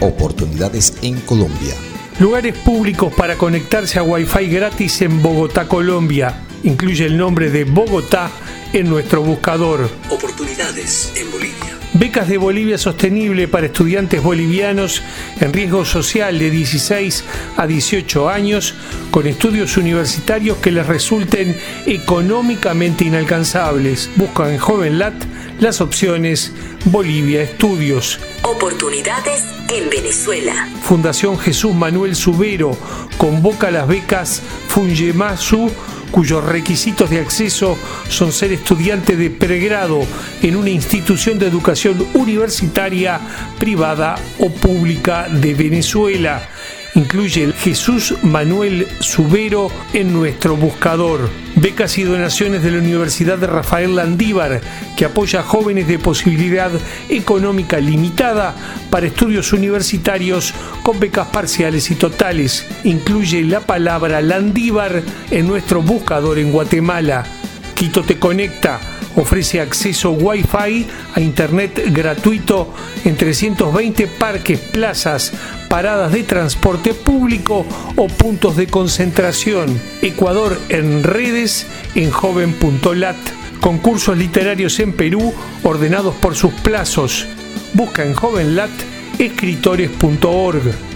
Oportunidades en Colombia. Lugares públicos para conectarse a Wi-Fi gratis en Bogotá, Colombia. Incluye el nombre de Bogotá en nuestro buscador. Oportunidades en Bolivia. Becas de Bolivia Sostenible para estudiantes bolivianos en riesgo social de 16 a 18 años con estudios universitarios que les resulten económicamente inalcanzables. Busca en JovenLat las opciones Bolivia Estudios. Oportunidades en Venezuela. Fundación Jesús Manuel Subero convoca las becas Fungemasu cuyos requisitos de acceso son ser estudiante de pregrado en una institución de educación universitaria, privada o pública de Venezuela incluye Jesús Manuel Subero en nuestro buscador. Becas y donaciones de la Universidad de Rafael Landívar, que apoya a jóvenes de posibilidad económica limitada para estudios universitarios con becas parciales y totales. Incluye la palabra Landívar en nuestro buscador en Guatemala. Quito te conecta ofrece acceso Wi-Fi a Internet gratuito en 320 parques, plazas, paradas de transporte público o puntos de concentración. Ecuador en redes en joven.lat. Concursos literarios en Perú ordenados por sus plazos. Busca en jovenlat escritores.org.